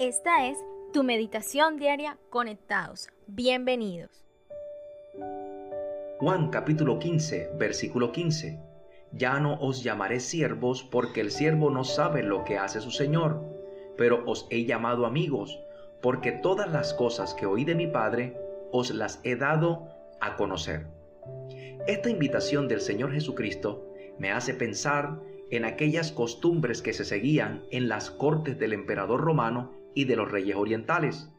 Esta es tu meditación diaria conectados. Bienvenidos. Juan capítulo 15, versículo 15. Ya no os llamaré siervos porque el siervo no sabe lo que hace su Señor, pero os he llamado amigos, porque todas las cosas que oí de mi Padre os las he dado a conocer. Esta invitación del Señor Jesucristo me hace pensar en aquellas costumbres que se seguían en las cortes del emperador romano y de los reyes orientales.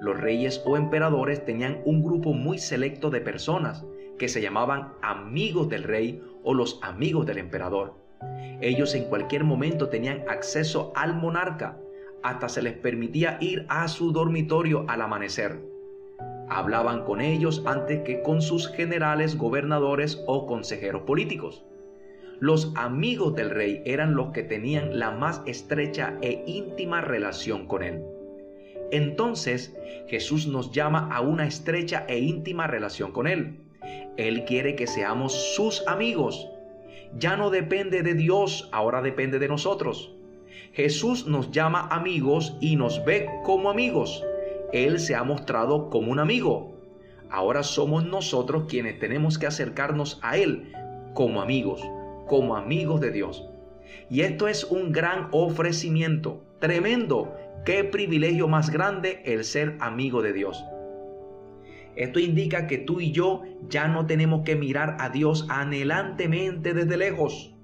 Los reyes o emperadores tenían un grupo muy selecto de personas que se llamaban amigos del rey o los amigos del emperador. Ellos en cualquier momento tenían acceso al monarca, hasta se les permitía ir a su dormitorio al amanecer. Hablaban con ellos antes que con sus generales, gobernadores o consejeros políticos. Los amigos del rey eran los que tenían la más estrecha e íntima relación con él. Entonces Jesús nos llama a una estrecha e íntima relación con Él. Él quiere que seamos sus amigos. Ya no depende de Dios, ahora depende de nosotros. Jesús nos llama amigos y nos ve como amigos. Él se ha mostrado como un amigo. Ahora somos nosotros quienes tenemos que acercarnos a Él como amigos como amigos de Dios. Y esto es un gran ofrecimiento, tremendo. Qué privilegio más grande el ser amigo de Dios. Esto indica que tú y yo ya no tenemos que mirar a Dios anhelantemente desde lejos.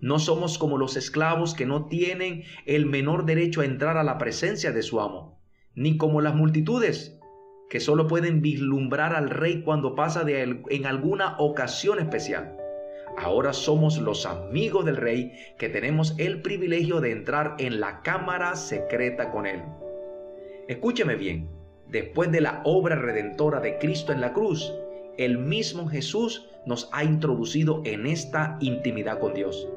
No somos como los esclavos que no tienen el menor derecho a entrar a la presencia de su amo, ni como las multitudes que solo pueden vislumbrar al rey cuando pasa de en alguna ocasión especial. Ahora somos los amigos del rey que tenemos el privilegio de entrar en la cámara secreta con él. Escúcheme bien, después de la obra redentora de Cristo en la cruz, el mismo Jesús nos ha introducido en esta intimidad con Dios,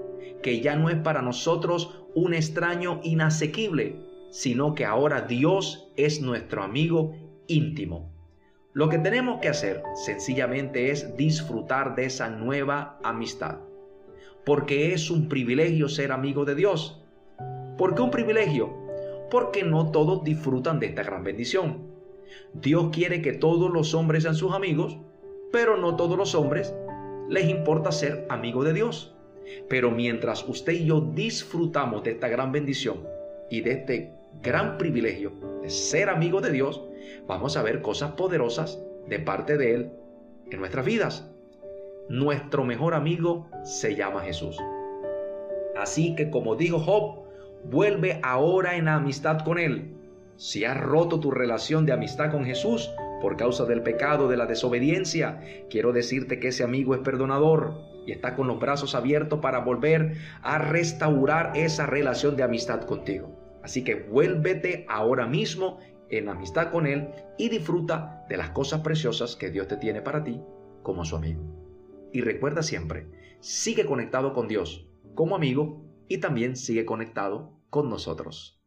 que ya no es para nosotros un extraño inasequible, sino que ahora Dios es nuestro amigo íntimo. Lo que tenemos que hacer sencillamente es disfrutar de esa nueva amistad. Porque es un privilegio ser amigo de Dios. ¿Por qué un privilegio? Porque no todos disfrutan de esta gran bendición. Dios quiere que todos los hombres sean sus amigos, pero no todos los hombres les importa ser amigo de Dios. Pero mientras usted y yo disfrutamos de esta gran bendición y de este gran privilegio de ser amigo de Dios, vamos a ver cosas poderosas de parte de Él en nuestras vidas. Nuestro mejor amigo se llama Jesús. Así que como dijo Job, vuelve ahora en amistad con Él. Si has roto tu relación de amistad con Jesús por causa del pecado, de la desobediencia, quiero decirte que ese amigo es perdonador y está con los brazos abiertos para volver a restaurar esa relación de amistad contigo. Así que vuélvete ahora mismo en amistad con Él y disfruta de las cosas preciosas que Dios te tiene para ti como su amigo. Y recuerda siempre, sigue conectado con Dios como amigo y también sigue conectado con nosotros.